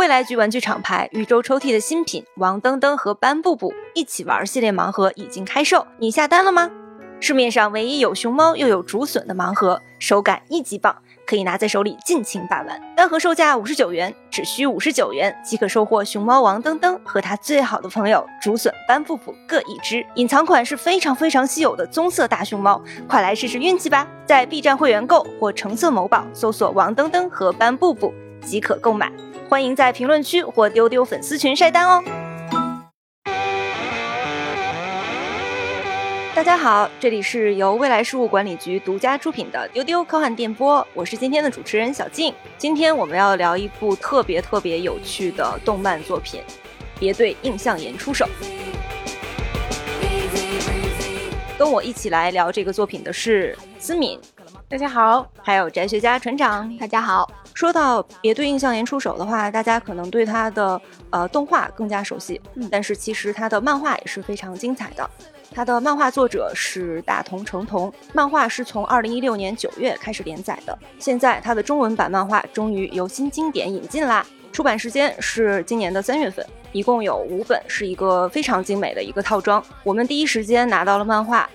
未来局玩具厂牌宇宙抽屉的新品王登登和班布布一起玩系列盲盒已经开售，你下单了吗？市面上唯一有熊猫又有竹笋的盲盒，手感一级棒。可以拿在手里尽情把玩，单盒售价五十九元，只需五十九元即可收获熊猫王登登和他最好的朋友竹笋斑布布各一只。隐藏款是非常非常稀有的棕色大熊猫，快来试试运气吧！在 B 站会员购或橙色某宝搜索王登登和斑布布即可购买。欢迎在评论区或丢丢粉丝群晒单哦。大家好，这里是由未来事务管理局独家出品的丢丢科幻电波，我是今天的主持人小静。今天我们要聊一部特别特别有趣的动漫作品，别对印象岩出手。跟我一起来聊这个作品的是思敏，大家好，还有宅学家船长，大家好。说到别对印象岩出手的话，大家可能对他的呃动画更加熟悉，嗯，但是其实他的漫画也是非常精彩的。他的漫画作者是大同成童，漫画是从二零一六年九月开始连载的，现在他的中文版漫画终于由新经典引进啦。出版时间是今年的三月份，一共有五本，是一个非常精美的一个套装。我们第一时间拿到了漫画，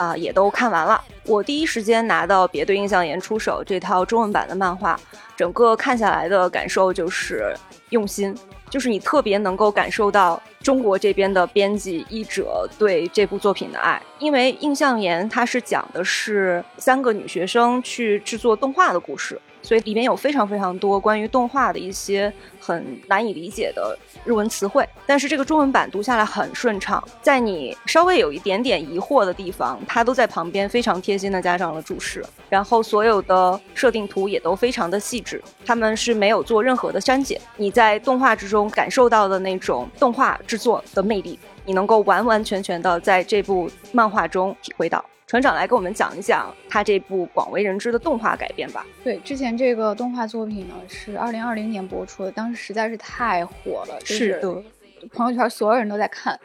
啊，也都看完了。我第一时间拿到《别对印象岩出手》这套中文版的漫画，整个看下来的感受就是用心。就是你特别能够感受到中国这边的编辑译者对这部作品的爱，因为《印象岩》它是讲的是三个女学生去制作动画的故事。所以里面有非常非常多关于动画的一些很难以理解的日文词汇，但是这个中文版读下来很顺畅，在你稍微有一点点疑惑的地方，它都在旁边非常贴心的加上了注释，然后所有的设定图也都非常的细致，他们是没有做任何的删减，你在动画之中感受到的那种动画制作的魅力，你能够完完全全的在这部漫画中体会到。船长来给我们讲一讲他这部广为人知的动画改编吧。对，之前这个动画作品呢是二零二零年播出的，当时实在是太火了，是的，朋友圈所有人都在看。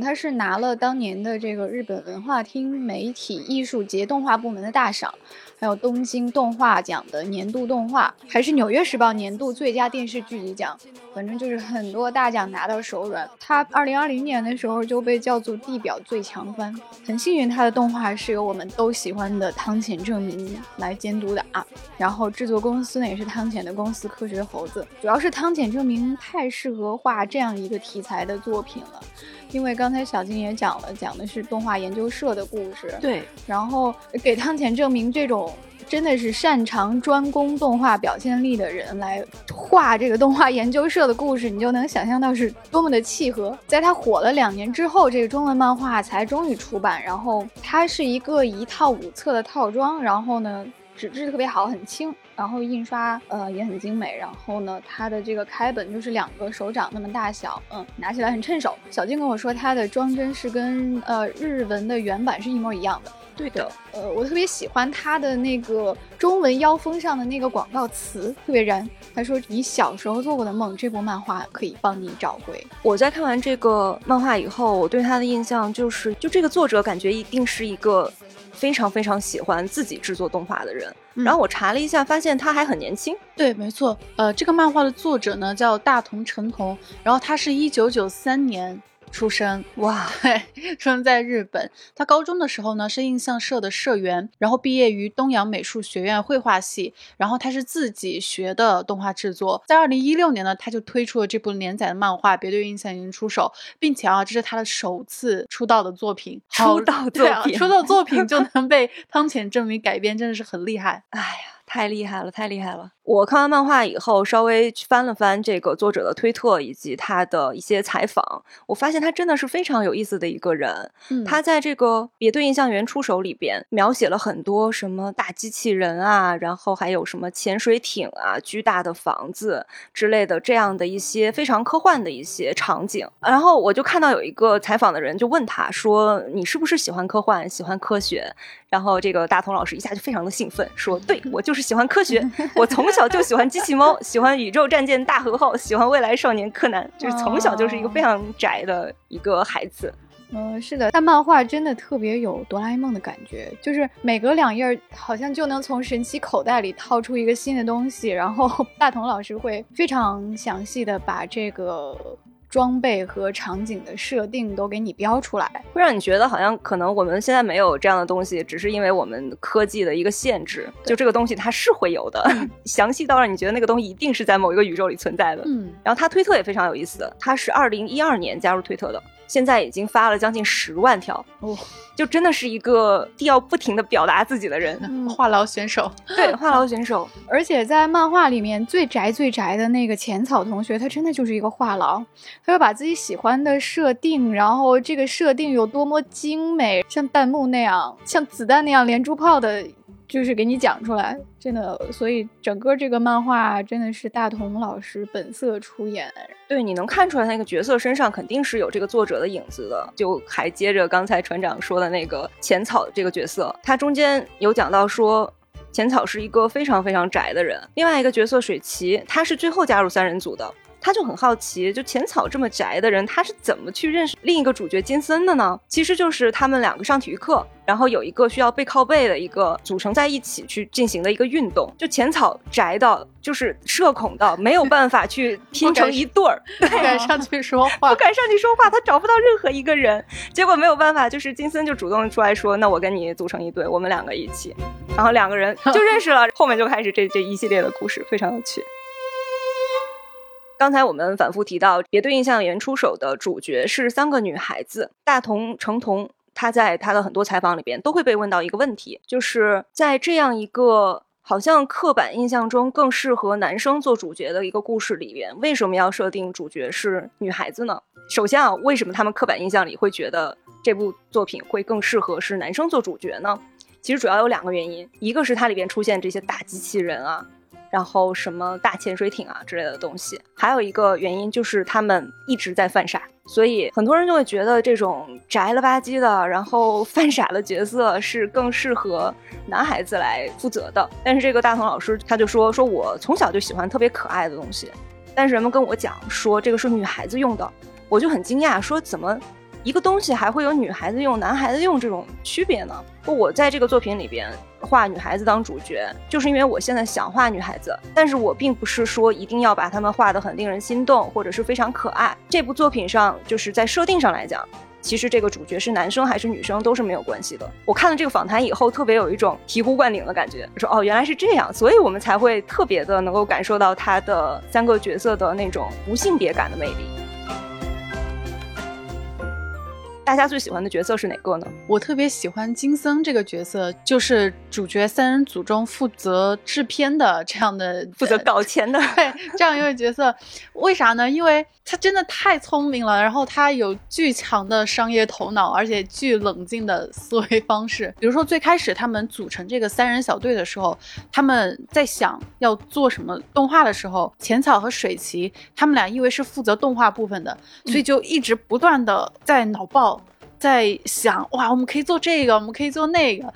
他是拿了当年的这个日本文化厅媒体艺术节动画部门的大赏。还有东京动画奖的年度动画，还是纽约时报年度最佳电视剧集奖，反正就是很多大奖拿到手软。他二零二零年的时候就被叫做地表最强番，很幸运他的动画是由我们都喜欢的汤浅证明来监督的啊。然后制作公司呢也是汤浅的公司科学猴子，主要是汤浅证明太适合画这样一个题材的作品了，因为刚才小金也讲了，讲的是动画研究社的故事，对，然后给汤浅证明这种。真的是擅长专攻动画表现力的人来画这个动画研究社的故事，你就能想象到是多么的契合。在它火了两年之后，这个中文漫画才终于出版。然后它是一个一套五册的套装，然后呢纸质特别好，很轻，然后印刷呃也很精美。然后呢它的这个开本就是两个手掌那么大小，嗯，拿起来很趁手。小静跟我说它的装帧是跟呃日文的原版是一模一样的。对的，呃，我特别喜欢它的那个中文腰封上的那个广告词，特别燃。他说：“你小时候做过的梦，这部漫画可以帮你找回。”我在看完这个漫画以后，我对他的印象就是，就这个作者感觉一定是一个非常非常喜欢自己制作动画的人。然后我查了一下，发现他还很年轻。对，没错，呃，这个漫画的作者呢叫大同成同，然后他是一九九三年。出生哇，对，出生在日本。他高中的时候呢是印象社的社员，然后毕业于东洋美术学院绘画系。然后他是自己学的动画制作。在二零一六年呢，他就推出了这部连载的漫画《别对印象岩出手》，并且啊，这是他的首次出道的作品。出道作品，出道作品就 能被汤浅证明改编，真的是很厉害。哎呀。太厉害了，太厉害了！我看完漫画以后，稍微翻了翻这个作者的推特以及他的一些采访，我发现他真的是非常有意思的一个人。他在这个《别对印象员出手》里边描写了很多什么大机器人啊，然后还有什么潜水艇啊、巨大的房子之类的这样的一些非常科幻的一些场景。然后我就看到有一个采访的人就问他说：“你是不是喜欢科幻、喜欢科学？”然后这个大同老师一下就非常的兴奋，说：“对我就是喜欢科学，我从小就喜欢机器猫，喜欢宇宙战舰大和号，喜欢未来少年柯南，就是从小就是一个非常宅的一个孩子。”嗯，是的，但漫画真的特别有哆啦 A 梦的感觉，就是每隔两页好像就能从神奇口袋里掏出一个新的东西，然后 大同老师会非常详细的把这个。装备和场景的设定都给你标出来，会让你觉得好像可能我们现在没有这样的东西，只是因为我们科技的一个限制。就这个东西它是会有的，详细到让你觉得那个东西一定是在某一个宇宙里存在的。嗯，然后他推特也非常有意思，他是二零一二年加入推特的。现在已经发了将近十万条，哦，就真的是一个要不停的表达自己的人，话痨选手，对，话痨选手。而且在漫画里面最宅最宅的那个浅草同学，他真的就是一个话痨，他会把自己喜欢的设定，然后这个设定有多么精美，像弹幕那样，像子弹那样连珠炮的。就是给你讲出来，真的，所以整个这个漫画真的是大同老师本色出演。对，你能看出来那个角色身上肯定是有这个作者的影子的。就还接着刚才船长说的那个浅草这个角色，他中间有讲到说，浅草是一个非常非常宅的人。另外一个角色水崎，他是最后加入三人组的。他就很好奇，就浅草这么宅的人，他是怎么去认识另一个主角金森的呢？其实就是他们两个上体育课，然后有一个需要背靠背的一个组成在一起去进行的一个运动。就浅草宅到就是社恐到没有办法去拼成一对儿，不敢上去说话，不敢上去说话，他找不到任何一个人。结果没有办法，就是金森就主动出来说：“那我跟你组成一对，我们两个一起。”然后两个人就认识了，后面就开始这这一系列的故事，非常有趣。刚才我们反复提到，别对印象演出手的主角是三个女孩子。大同成童，他在他的很多采访里边都会被问到一个问题，就是在这样一个好像刻板印象中更适合男生做主角的一个故事里边，为什么要设定主角是女孩子呢？首先啊，为什么他们刻板印象里会觉得这部作品会更适合是男生做主角呢？其实主要有两个原因，一个是它里边出现这些大机器人啊。然后什么大潜水艇啊之类的东西，还有一个原因就是他们一直在犯傻，所以很多人就会觉得这种宅了吧唧的，然后犯傻的角色是更适合男孩子来负责的。但是这个大同老师他就说，说我从小就喜欢特别可爱的东西，但是人们跟我讲说这个是女孩子用的，我就很惊讶，说怎么？一个东西还会有女孩子用、男孩子用这种区别呢？我在这个作品里边画女孩子当主角，就是因为我现在想画女孩子，但是我并不是说一定要把她们画得很令人心动或者是非常可爱。这部作品上就是在设定上来讲，其实这个主角是男生还是女生都是没有关系的。我看了这个访谈以后，特别有一种醍醐灌顶的感觉，说哦原来是这样，所以我们才会特别的能够感受到他的三个角色的那种无性别感的魅力。大家最喜欢的角色是哪个呢？我特别喜欢金森这个角色，就是主角三人组中负责制片的这样的，负责搞钱的，对，这样一位角色。为啥呢？因为他真的太聪明了，然后他有巨强的商业头脑，而且巨冷静的思维方式。比如说最开始他们组成这个三人小队的时候，他们在想要做什么动画的时候，浅草和水崎他们俩因为是负责动画部分的，所以就一直不断的在脑爆。在想哇，我们可以做这个，我们可以做那个，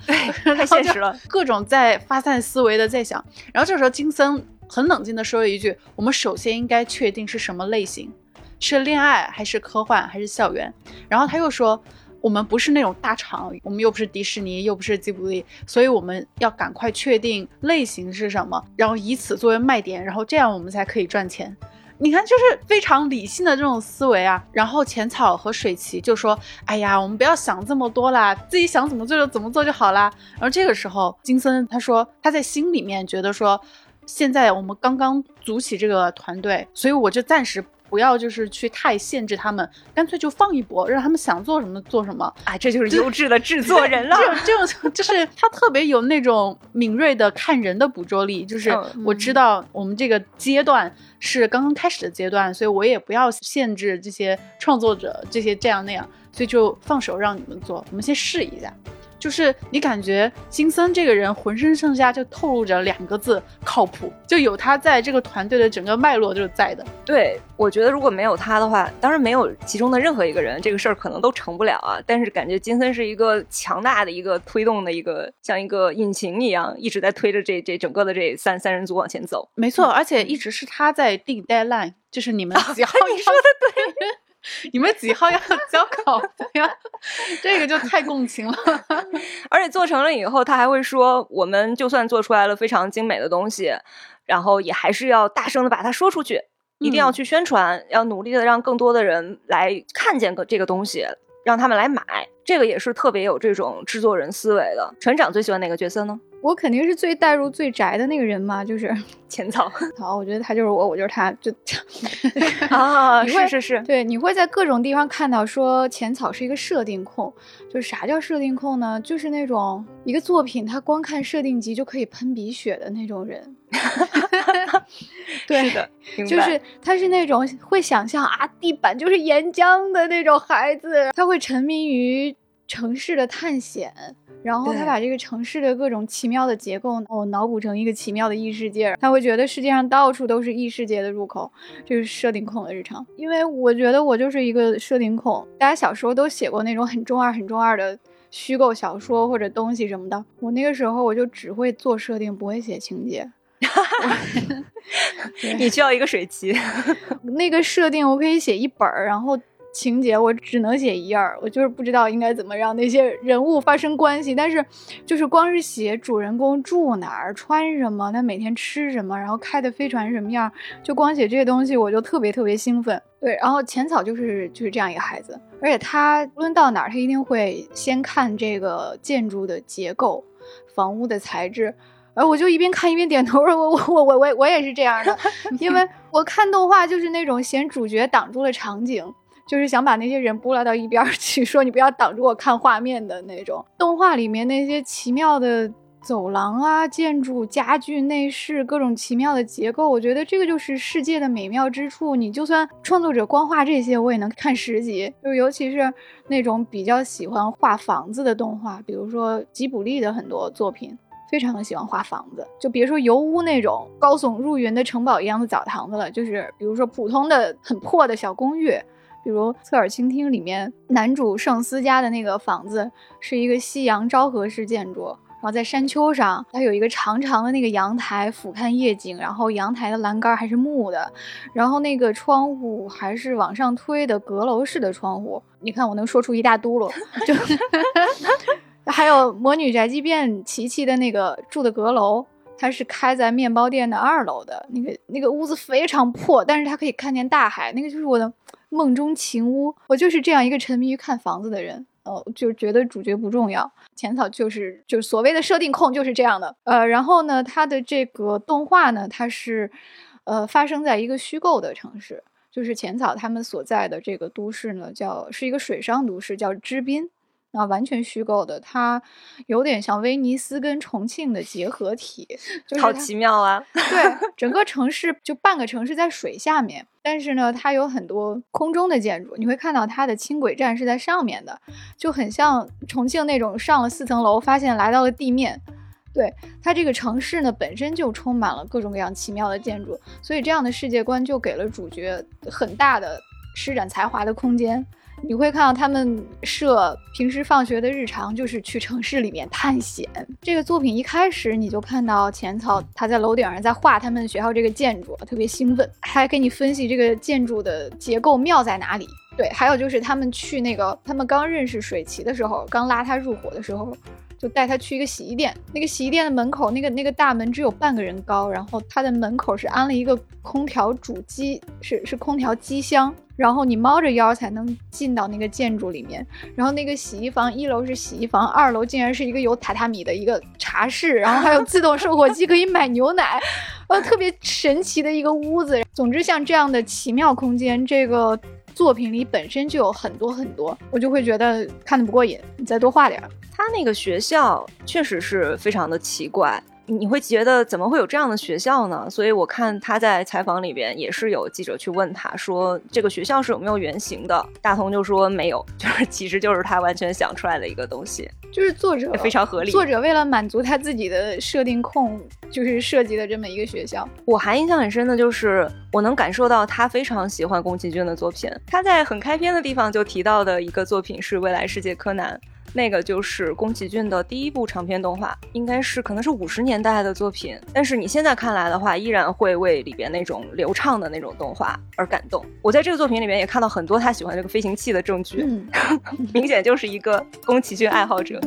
太现实了。各种在发散思维的在想。然后这时候金森很冷静的说了一句：“我们首先应该确定是什么类型，是恋爱还是科幻还是校园。”然后他又说：“我们不是那种大厂，我们又不是迪士尼，又不是吉卜力，所以我们要赶快确定类型是什么，然后以此作为卖点，然后这样我们才可以赚钱。”你看，就是非常理性的这种思维啊。然后浅草和水崎就说：“哎呀，我们不要想这么多啦，自己想怎么做就怎么做就好啦。”而这个时候，金森他说他在心里面觉得说，现在我们刚刚组起这个团队，所以我就暂时。不要就是去太限制他们，干脆就放一波，让他们想做什么做什么。哎，这就是优质的制作人 了。这种这种就是他特别有那种敏锐的看人的捕捉力。就是我知道我们这个阶段是刚刚开始的阶段，所以我也不要限制这些创作者这些这样那样，所以就放手让你们做，我们先试一下。就是你感觉金森这个人浑身上下就透露着两个字靠谱，就有他在这个团队的整个脉络就是在的。对，我觉得如果没有他的话，当然没有其中的任何一个人，这个事儿可能都成不了啊。但是感觉金森是一个强大的一个推动的一个，像一个引擎一样，一直在推着这这整个的这三三人组往前走。没错，而且一直是他在定 deadline，就是你们。你说的对。你们几号要 交稿子呀？这个就太共情了。而且做成了以后，他还会说，我们就算做出来了非常精美的东西，然后也还是要大声的把它说出去，一定要去宣传，要努力的让更多的人来看见个这个东西，让他们来买。这个也是特别有这种制作人思维的。船长最喜欢哪个角色呢？我肯定是最带入最宅的那个人嘛，就是 浅草。好，我觉得他就是我，我就是他，就 啊，是是是，对，你会在各种地方看到说浅草是一个设定控，就是啥叫设定控呢？就是那种一个作品他光看设定集就可以喷鼻血的那种人。对的，就是他是那种会想象啊，地板就是岩浆的那种孩子，他会沉迷于城市的探险。然后他把这个城市的各种奇妙的结构，哦，脑补成一个奇妙的异世界。他会觉得世界上到处都是异世界的入口，这是设定控的日常。因为我觉得我就是一个设定控。大家小时候都写过那种很中二、很中二的虚构小说或者东西什么的。我那个时候我就只会做设定，不会写情节。你需要一个水旗。那个设定我可以写一本儿，然后。情节我只能写一页，我就是不知道应该怎么让那些人物发生关系。但是，就是光是写主人公住哪儿、穿什么、他每天吃什么，然后开的飞船什么样，就光写这些东西，我就特别特别兴奋。对，然后浅草就是就是这样一个孩子，而且他无论到哪儿，他一定会先看这个建筑的结构、房屋的材质。而我就一边看一边点头，我我我我我我也是这样的，因为我看动画就是那种嫌主角挡住了场景。就是想把那些人拨拉到一边去，说你不要挡住我看画面的那种。动画里面那些奇妙的走廊啊、建筑、家具、内饰，各种奇妙的结构，我觉得这个就是世界的美妙之处。你就算创作者光画这些，我也能看十集。就尤其是那种比较喜欢画房子的动画，比如说吉卜力的很多作品，非常的喜欢画房子。就别说油屋那种高耸入云的城堡一样的澡堂子了，就是比如说普通的很破的小公寓。比如《侧耳倾听》里面男主圣司家的那个房子是一个西洋昭和式建筑，然后在山丘上，它有一个长长的那个阳台俯瞰夜景，然后阳台的栏杆还是木的，然后那个窗户还是往上推的阁楼式的窗户。你看我能说出一大嘟噜，就 还有《魔女宅急便》琪琪的那个住的阁楼，它是开在面包店的二楼的那个那个屋子非常破，但是它可以看见大海，那个就是我的。梦中情屋，我就是这样一个沉迷于看房子的人，呃，就觉得主角不重要。浅草就是就是所谓的设定控，就是这样的。呃，然后呢，它的这个动画呢，它是，呃，发生在一个虚构的城市，就是浅草他们所在的这个都市呢，叫是一个水上都市，叫知滨。啊，完全虚构的，它有点像威尼斯跟重庆的结合体，就好奇妙啊！对，整个城市就半个城市在水下面，但是呢，它有很多空中的建筑，你会看到它的轻轨站是在上面的，就很像重庆那种上了四层楼，发现来到了地面。对它这个城市呢，本身就充满了各种各样奇妙的建筑，所以这样的世界观就给了主角很大的施展才华的空间。你会看到他们设平时放学的日常就是去城市里面探险。这个作品一开始你就看到浅草他在楼顶上在画他们学校这个建筑，特别兴奋，还给你分析这个建筑的结构妙在哪里。对，还有就是他们去那个他们刚认识水崎的时候，刚拉他入伙的时候，就带他去一个洗衣店。那个洗衣店的门口那个那个大门只有半个人高，然后它的门口是安了一个空调主机，是是空调机箱。然后你猫着腰才能进到那个建筑里面，然后那个洗衣房一楼是洗衣房，二楼竟然是一个有榻榻米的一个茶室，然后还有自动售货机可以买牛奶，呃，特别神奇的一个屋子。总之，像这样的奇妙空间，这个作品里本身就有很多很多，我就会觉得看的不过瘾，你再多画点儿。他那个学校确实是非常的奇怪。你会觉得怎么会有这样的学校呢？所以我看他在采访里边也是有记者去问他说这个学校是有没有原型的，大同就说没有，就是其实就是他完全想出来的一个东西，就是作者非常合理。作者为了满足他自己的设定控，就是设计的这么一个学校。我还印象很深的就是我能感受到他非常喜欢宫崎骏的作品。他在很开篇的地方就提到的一个作品是《未来世界柯南》。那个就是宫崎骏的第一部长篇动画，应该是可能是五十年代的作品，但是你现在看来的话，依然会为里边那种流畅的那种动画而感动。我在这个作品里面也看到很多他喜欢这个飞行器的证据，嗯，明显就是一个宫崎骏爱好者。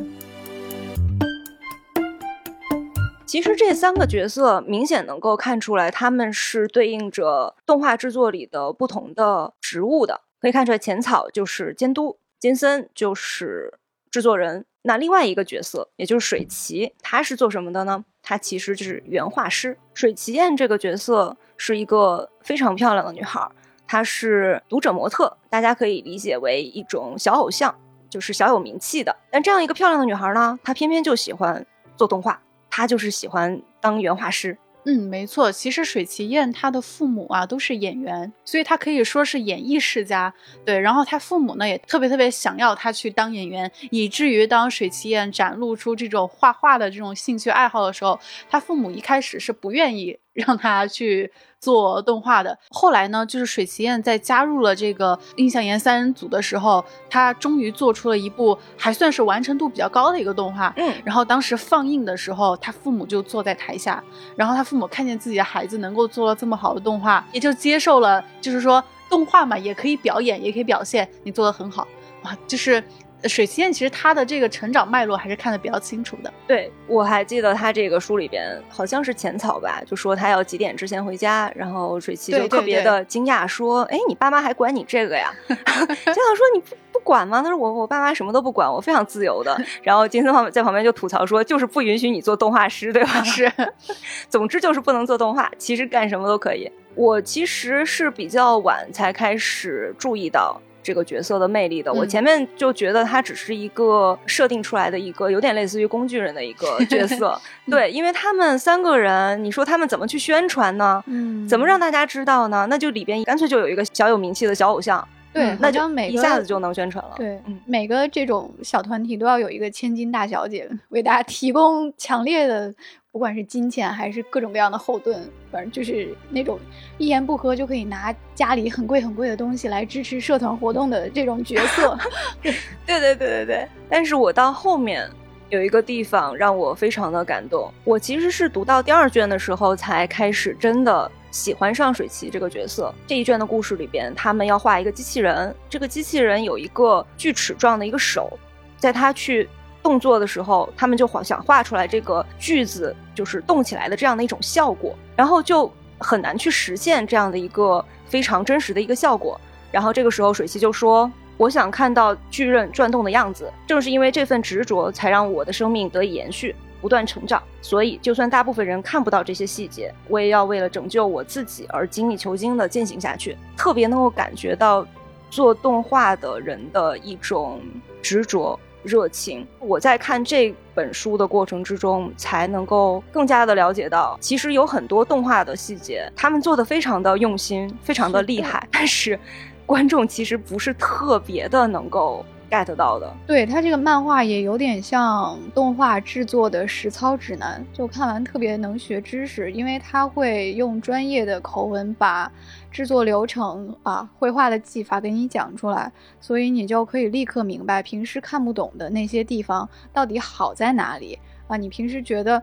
其实这三个角色明显能够看出来，他们是对应着动画制作里的不同的职务的。可以看出来，浅草就是监督，金森就是制作人。那另外一个角色，也就是水崎，他是做什么的呢？他其实就是原画师。水崎燕这个角色是一个非常漂亮的女孩，她是读者模特，大家可以理解为一种小偶像，就是小有名气的。但这样一个漂亮的女孩呢，她偏偏就喜欢做动画。她就是喜欢当原画师。嗯，没错。其实水崎燕他的父母啊都是演员，所以他可以说是演艺世家。对，然后他父母呢也特别特别想要他去当演员，以至于当水崎燕展露出这种画画的这种兴趣爱好的时候，他父母一开始是不愿意。让他去做动画的。后来呢，就是水崎燕在加入了这个印象研三人组的时候，他终于做出了一部还算是完成度比较高的一个动画。嗯，然后当时放映的时候，他父母就坐在台下，然后他父母看见自己的孩子能够做这么好的动画，也就接受了，就是说动画嘛，也可以表演，也可以表现，你做的很好，哇，就是。水崎燕其实他的这个成长脉络还是看得比较清楚的。对我还记得他这个书里边好像是浅草吧，就说他要几点之前回家，然后水崎就特别的惊讶说：“哎，你爸妈还管你这个呀？” 金草说：“你不不管吗？”他说：“我我爸妈什么都不管，我非常自由的。”然后金森在旁边就吐槽说：“就是不允许你做动画师，对吧？”是，总之就是不能做动画，其实干什么都可以。我其实是比较晚才开始注意到。这个角色的魅力的，我前面就觉得他只是一个设定出来的一个有点类似于工具人的一个角 色，对，因为他们三个人，你说他们怎么去宣传呢？嗯，怎么让大家知道呢？那就里边干脆就有一个小有名气的小偶像，对，那就每一下子就能宣传了。对，嗯每个这种小团体都要有一个千金大小姐为大家提供强烈的。不管是金钱还是各种各样的后盾，反正就是那种一言不合就可以拿家里很贵很贵的东西来支持社团活动的这种角色。对对对对对。但是我到后面有一个地方让我非常的感动，我其实是读到第二卷的时候才开始真的喜欢上水崎这个角色。这一卷的故事里边，他们要画一个机器人，这个机器人有一个锯齿状的一个手，在他去。动作的时候，他们就画想画出来这个句子就是动起来的这样的一种效果，然后就很难去实现这样的一个非常真实的一个效果。然后这个时候，水溪就说：“我想看到巨刃转动的样子，正是因为这份执着，才让我的生命得以延续，不断成长。所以，就算大部分人看不到这些细节，我也要为了拯救我自己而精益求精地进行下去。特别能够感觉到做动画的人的一种执着。”热情，我在看这本书的过程之中，才能够更加的了解到，其实有很多动画的细节，他们做的非常的用心，非常的厉害，但是观众其实不是特别的能够。Get 到的，对他这个漫画也有点像动画制作的实操指南，就看完特别能学知识，因为他会用专业的口吻把制作流程啊、绘画的技法给你讲出来，所以你就可以立刻明白平时看不懂的那些地方到底好在哪里啊，你平时觉得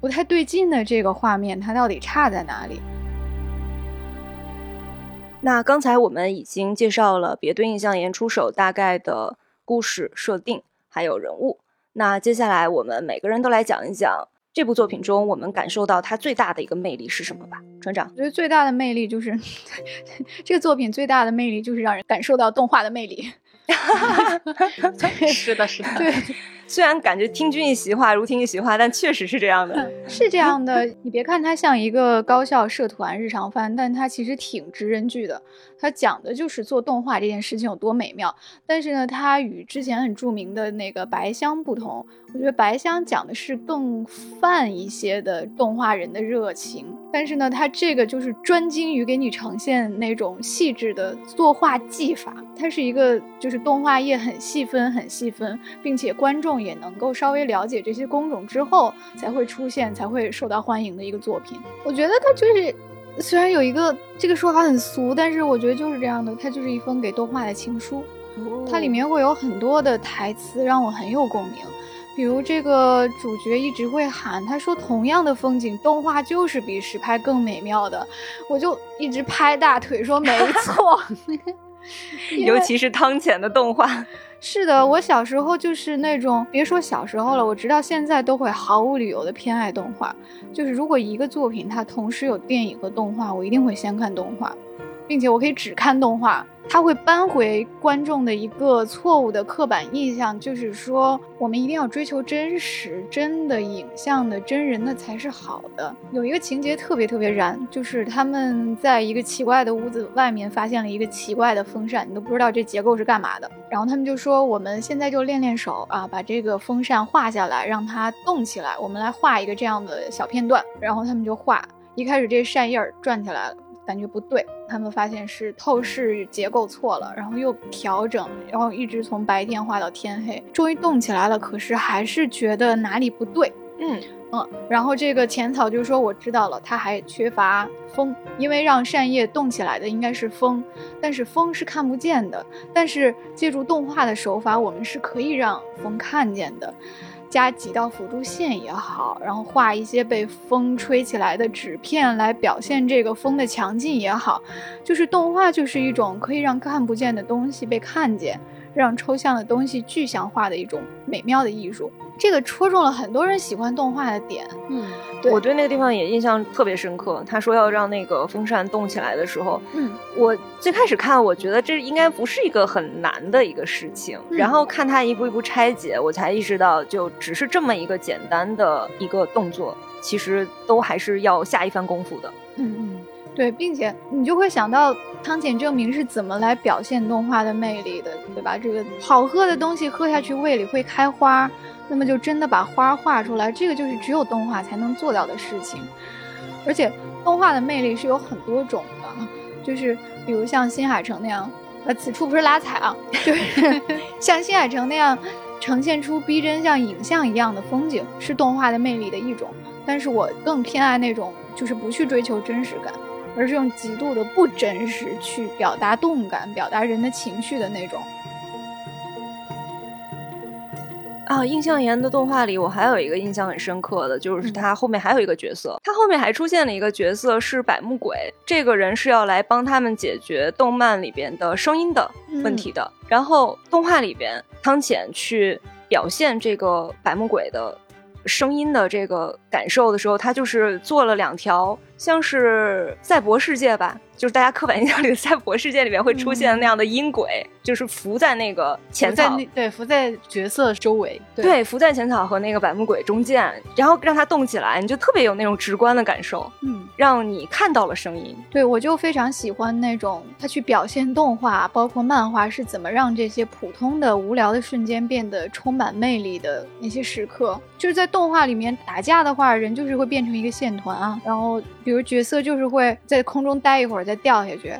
不太对劲的这个画面，它到底差在哪里？那刚才我们已经介绍了别对印象岩出手大概的。故事设定还有人物，那接下来我们每个人都来讲一讲这部作品中我们感受到它最大的一个魅力是什么吧。船长，我觉得最大的魅力就是 这个作品最大的魅力就是让人感受到动画的魅力。是的，是的，对。虽然感觉听君一席话如听一席话，但确实是这样的，是这样的。你别看它像一个高校社团日常番，但它其实挺直人剧的。它讲的就是做动画这件事情有多美妙。但是呢，它与之前很著名的那个白香不同。我觉得白香讲的是更泛一些的动画人的热情，但是呢，它这个就是专精于给你呈现那种细致的作画技法。它是一个就是动画业很细分、很细分，并且观众。也能够稍微了解这些工种之后，才会出现，才会受到欢迎的一个作品。我觉得它就是，虽然有一个这个说法很俗，但是我觉得就是这样的，它就是一封给动画的情书。它里面会有很多的台词让我很有共鸣。比如这个主角一直会喊，他说同样的风景，动画就是比实拍更美妙的，我就一直拍大腿说没 错。尤其是汤浅的动画，是的，我小时候就是那种，别说小时候了，我直到现在都会毫无理由的偏爱动画。就是如果一个作品它同时有电影和动画，我一定会先看动画，并且我可以只看动画。他会扳回观众的一个错误的刻板印象，就是说我们一定要追求真实、真的影像的真人的才是好的。有一个情节特别特别燃，就是他们在一个奇怪的屋子外面发现了一个奇怪的风扇，你都不知道这结构是干嘛的。然后他们就说：“我们现在就练练手啊，把这个风扇画下来，让它动起来。我们来画一个这样的小片段。”然后他们就画，一开始这扇叶儿转起来了。感觉不对，他们发现是透视结构错了，然后又调整，然后一直从白天画到天黑，终于动起来了。可是还是觉得哪里不对，嗯嗯。然后这个浅草就说：“我知道了，它还缺乏风，因为让扇叶动起来的应该是风，但是风是看不见的。但是借助动画的手法，我们是可以让风看见的。”加几道辅助线也好，然后画一些被风吹起来的纸片来表现这个风的强劲也好，就是动画就是一种可以让看不见的东西被看见，让抽象的东西具象化的一种美妙的艺术。这个戳中了很多人喜欢动画的点。嗯，对我对那个地方也印象特别深刻。他说要让那个风扇动起来的时候，嗯，我最开始看，我觉得这应该不是一个很难的一个事情。然后看他一步一步拆解，我才意识到，就只是这么一个简单的一个动作，其实都还是要下一番功夫的。嗯嗯，对，并且你就会想到汤浅证明是怎么来表现动画的魅力的，对吧？这个好喝的东西喝下去胃里会开花。那么就真的把花画出来，这个就是只有动画才能做到的事情。而且动画的魅力是有很多种的，就是比如像新海诚那样，呃，此处不是拉踩啊，就是 像新海诚那样呈现出逼真像影像一样的风景，是动画的魅力的一种。但是我更偏爱那种就是不去追求真实感，而是用极度的不真实去表达动感、表达人的情绪的那种。啊，印象岩的动画里，我还有一个印象很深刻的，就是他后面还有一个角色，他后面还出现了一个角色是百目鬼，这个人是要来帮他们解决动漫里边的声音的问题的。然后动画里边，汤浅去表现这个百目鬼的声音的这个感受的时候，他就是做了两条，像是赛博世界吧。就是大家刻板印象里的赛博世界里面会出现那样的音轨，就是浮在那个浅草，对，浮在角色周围，对，浮在浅草和那个百目鬼中间，然后让它动起来，你就特别有那种直观的感受，嗯，让你看到了声音。对，我就非常喜欢那种他去表现动画，包括漫画是怎么让这些普通的无聊的瞬间变得充满魅力的那些时刻。就是在动画里面打架的话，人就是会变成一个线团啊，然后比如角色就是会在空中待一会儿。再掉下去，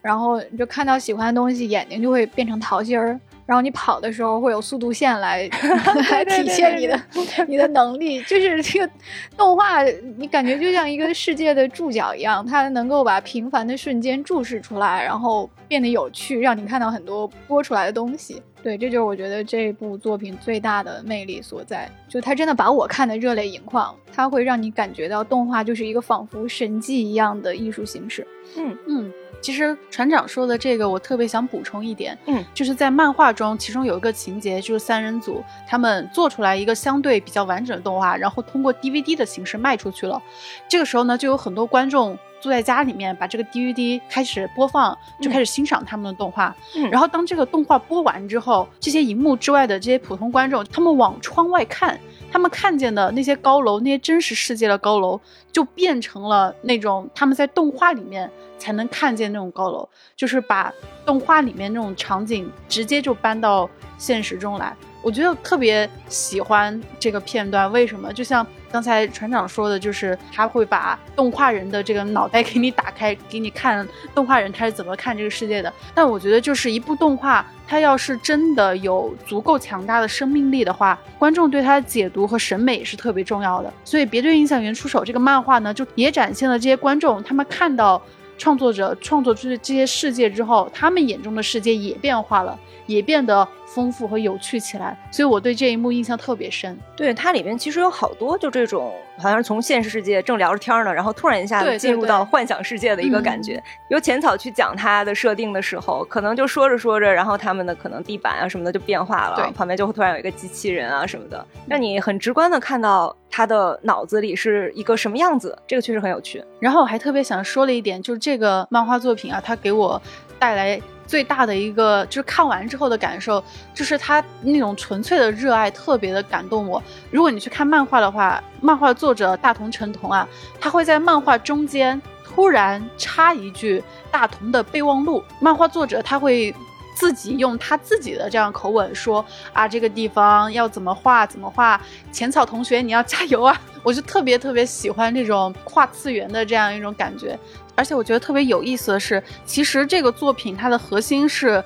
然后你就看到喜欢的东西，眼睛就会变成桃心儿。然后你跑的时候会有速度线来 来体现你的你的能力。就是这个动画，你感觉就像一个世界的注脚一样，它能够把平凡的瞬间注视出来，然后变得有趣，让你看到很多播出来的东西。对，这就是我觉得这部作品最大的魅力所在。就它真的把我看的热泪盈眶，它会让你感觉到动画就是一个仿佛神迹一样的艺术形式。嗯嗯，其实船长说的这个，我特别想补充一点，嗯，就是在漫画中，其中有一个情节，就是三人组他们做出来一个相对比较完整的动画，然后通过 DVD 的形式卖出去了。这个时候呢，就有很多观众坐在家里面，把这个 DVD 开始播放，就开始欣赏他们的动画。嗯，然后当这个动画播完之后，这些荧幕之外的这些普通观众，他们往窗外看。他们看见的那些高楼，那些真实世界的高楼，就变成了那种他们在动画里面才能看见那种高楼，就是把动画里面那种场景直接就搬到现实中来。我觉得特别喜欢这个片段，为什么？就像刚才船长说的，就是他会把动画人的这个脑袋给你打开，给你看动画人他是怎么看这个世界的。但我觉得，就是一部动画，它要是真的有足够强大的生命力的话，观众对它的解读和审美也是特别重要的。所以，别对印象员出手这个漫画呢，就也展现了这些观众他们看到。创作者创作出这些世界之后，他们眼中的世界也变化了，也变得丰富和有趣起来。所以我对这一幕印象特别深。对，它里面其实有好多就这种，好像是从现实世界正聊着天呢，然后突然一下子进入到幻想世界的一个感觉。由浅草去讲它的设定的时候，可能就说着说着，然后他们的可能地板啊什么的就变化了，旁边就会突然有一个机器人啊什么的，让你很直观的看到他的脑子里是一个什么样子。这个确实很有趣。然后我还特别想说了一点，就是这个漫画作品啊，它给我带来最大的一个就是看完之后的感受，就是他那种纯粹的热爱特别的感动我。如果你去看漫画的话，漫画作者大同成同啊，他会在漫画中间突然插一句大同的备忘录，漫画作者他会。自己用他自己的这样口吻说啊，这个地方要怎么画怎么画，浅草同学你要加油啊！我就特别特别喜欢这种跨次元的这样一种感觉，而且我觉得特别有意思的是，其实这个作品它的核心是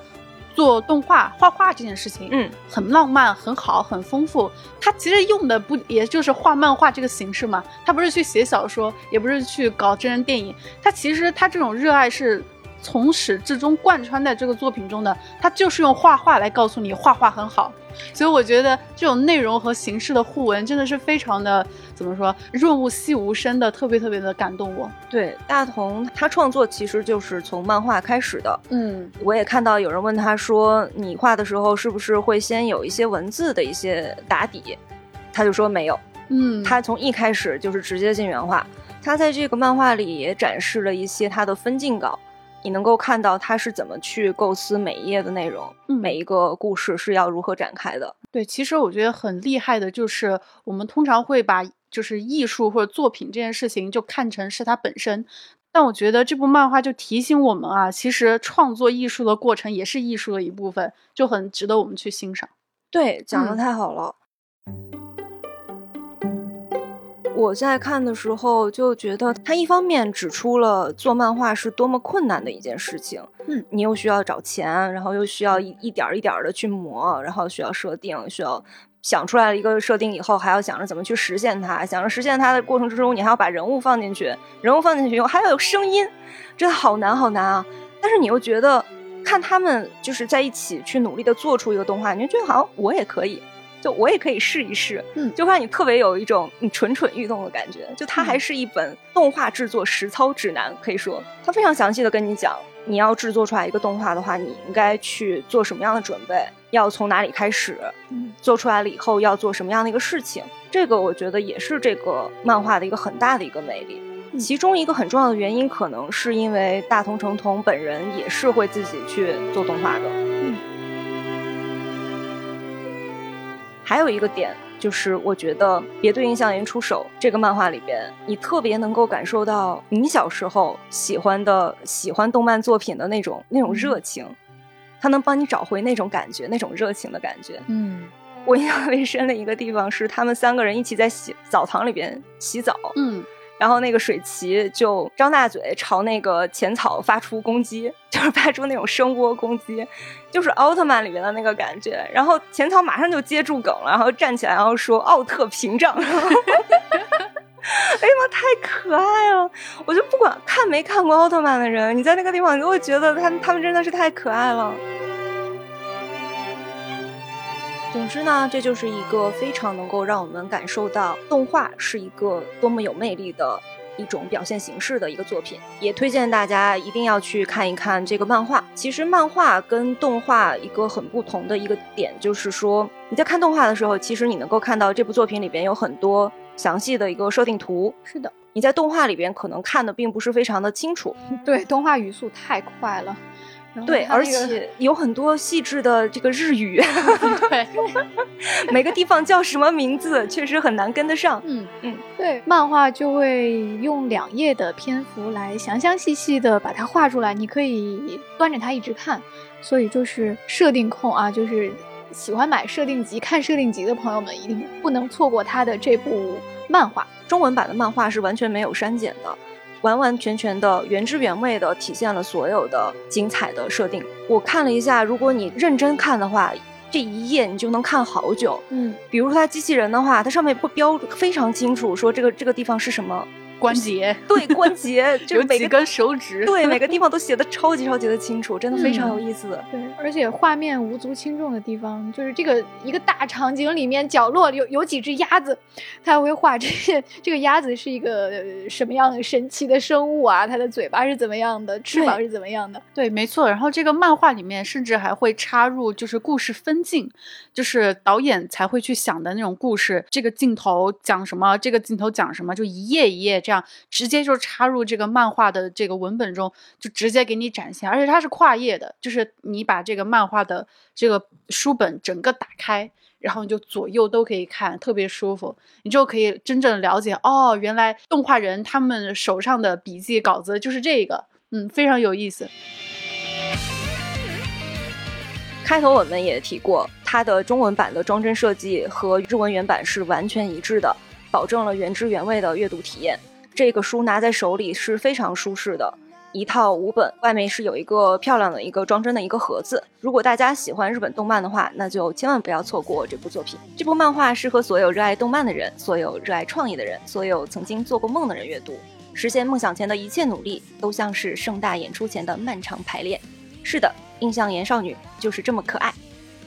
做动画画画这件事情，嗯，很浪漫，很好，很丰富。它其实用的不也就是画漫画这个形式嘛？它不是去写小说，也不是去搞真人电影，它其实它这种热爱是。从始至终贯穿在这个作品中的，他就是用画画来告诉你画画很好，所以我觉得这种内容和形式的互文真的是非常的怎么说润物细无声的，特别特别的感动我。对，大同他创作其实就是从漫画开始的。嗯，我也看到有人问他说，你画的时候是不是会先有一些文字的一些打底？他就说没有。嗯，他从一开始就是直接进原画。他在这个漫画里也展示了一些他的分镜稿。你能够看到他是怎么去构思每一页的内容，每一个故事是要如何展开的。对，其实我觉得很厉害的，就是我们通常会把就是艺术或者作品这件事情就看成是它本身，但我觉得这部漫画就提醒我们啊，其实创作艺术的过程也是艺术的一部分，就很值得我们去欣赏。对，讲的太好了。我在看的时候就觉得，他一方面指出了做漫画是多么困难的一件事情，嗯，你又需要找钱，然后又需要一一点一点的去磨，然后需要设定，需要想出来了一个设定以后，还要想着怎么去实现它，想着实现它的过程之中，你还要把人物放进去，人物放进去以后还要有声音，真的好难好难啊！但是你又觉得看他们就是在一起去努力的做出一个动画，你就觉得好像我也可以。就我也可以试一试，嗯，就会让你特别有一种你蠢蠢欲动的感觉。就它还是一本动画制作实操指南，可以说它非常详细的跟你讲，你要制作出来一个动画的话，你应该去做什么样的准备，要从哪里开始，嗯，做出来了以后要做什么样的一个事情。这个我觉得也是这个漫画的一个很大的一个魅力。其中一个很重要的原因，可能是因为大同成童本人也是会自己去做动画的。还有一个点就是，我觉得《别对印象岩出手》这个漫画里边，你特别能够感受到你小时候喜欢的、喜欢动漫作品的那种那种热情，它能帮你找回那种感觉、那种热情的感觉。嗯，我印象特别深的一个地方是，他们三个人一起在洗澡堂里边洗澡。嗯。然后那个水旗就张大嘴朝那个浅草发出攻击，就是发出那种声波攻击，就是奥特曼里面的那个感觉。然后浅草马上就接住梗了，然后站起来，然后说奥特屏障。哎呀妈，太可爱了！我就不管看没看过奥特曼的人，你在那个地方，你都会觉得他他们真的是太可爱了。总之呢，这就是一个非常能够让我们感受到动画是一个多么有魅力的一种表现形式的一个作品，也推荐大家一定要去看一看这个漫画。其实漫画跟动画一个很不同的一个点，就是说你在看动画的时候，其实你能够看到这部作品里边有很多详细的一个设定图。是的，你在动画里边可能看的并不是非常的清楚。对，动画语速太快了。对，而且 有很多细致的这个日语，对，每个地方叫什么名字，确实很难跟得上。嗯嗯，对，漫画就会用两页的篇幅来详详细细的把它画出来，你可以端着它一直看。所以就是设定控啊，就是喜欢买设定集、看设定集的朋友们，一定不能错过他的这部漫画。中文版的漫画是完全没有删减的。完完全全的原汁原味的体现了所有的精彩的设定。我看了一下，如果你认真看的话，这一页你就能看好久。嗯，比如说它机器人的话，它上面会标非常清楚，说这个这个地方是什么关节，对关节，就 每个有几根手指，对每个地方都写的 超级超级的清楚，真的非常有意思。对，而且画面无足轻重的地方，就是这个一个大场景里面角落有有几只鸭子，他会画这些这个鸭子是一个什么样神奇的生物啊？它的嘴巴是怎么样的？翅膀是怎么样的？对，没错。然后这个漫画里面甚至还会插入就是故事分镜，就是导演才会去想的那种故事，这个镜头讲什么，这个镜头讲什么，就一页一页这样直接就插入这个漫画的这个文本中，就直接给你展现，而且它是跨页的，就是你把这个漫画的这个书本整个打开，然后你就左右都可以看，特别舒服，你就可以真正了解哦，原来动画人他们手上的笔记稿子就是这个，嗯，非常有意思。开头我们也提过，它的中文版的装帧设计和日文原版是完全一致的，保证了原汁原味的阅读体验。这个书拿在手里是非常舒适的，一套五本，外面是有一个漂亮的一个装帧的一个盒子。如果大家喜欢日本动漫的话，那就千万不要错过这部作品。这部漫画适合所有热爱动漫的人，所有热爱创意的人，所有曾经做过梦的人阅读。实现梦想前的一切努力，都像是盛大演出前的漫长排练。是的。印象岩少女就是这么可爱，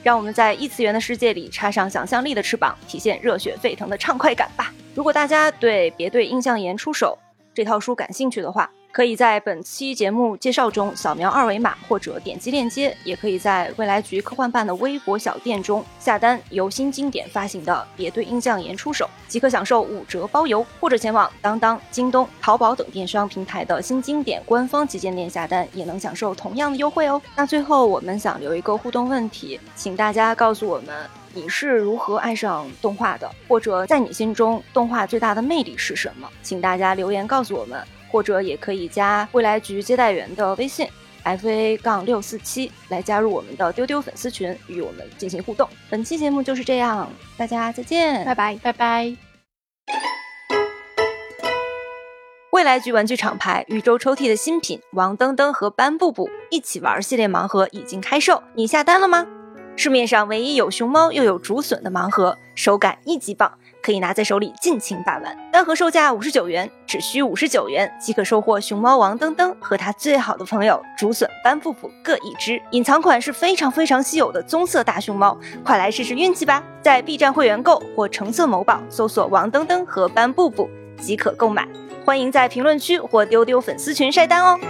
让我们在异次元的世界里插上想象力的翅膀，体现热血沸腾的畅快感吧。如果大家对《别对印象岩出手》这套书感兴趣的话，可以在本期节目介绍中扫描二维码，或者点击链接，也可以在未来局科幻办的微博小店中下单由新经典发行的《别对印象岩出手》，即可享受五折包邮；或者前往当当、京东、淘宝等电商平台的新经典官方旗舰店下单，也能享受同样的优惠哦。那最后我们想留一个互动问题，请大家告诉我们你是如何爱上动画的，或者在你心中动画最大的魅力是什么？请大家留言告诉我们。或者也可以加未来局接待员的微信 f a 杠六四七来加入我们的丢丢粉丝群，与我们进行互动。本期节目就是这样，大家再见，拜拜，拜拜。未来局玩具厂牌宇宙抽屉的新品王登登和班布布一起玩系列盲盒已经开售，你下单了吗？市面上唯一有熊猫又有竹笋的盲盒，手感一级棒。可以拿在手里尽情把玩，单盒售价五十九元，只需五十九元即可收获熊猫王登登和他最好的朋友竹笋斑布布各一只。隐藏款是非常非常稀有的棕色大熊猫，快来试试运气吧！在 B 站会员购或橙色某宝搜索王登登和斑布布即可购买。欢迎在评论区或丢丢粉丝群晒单哦。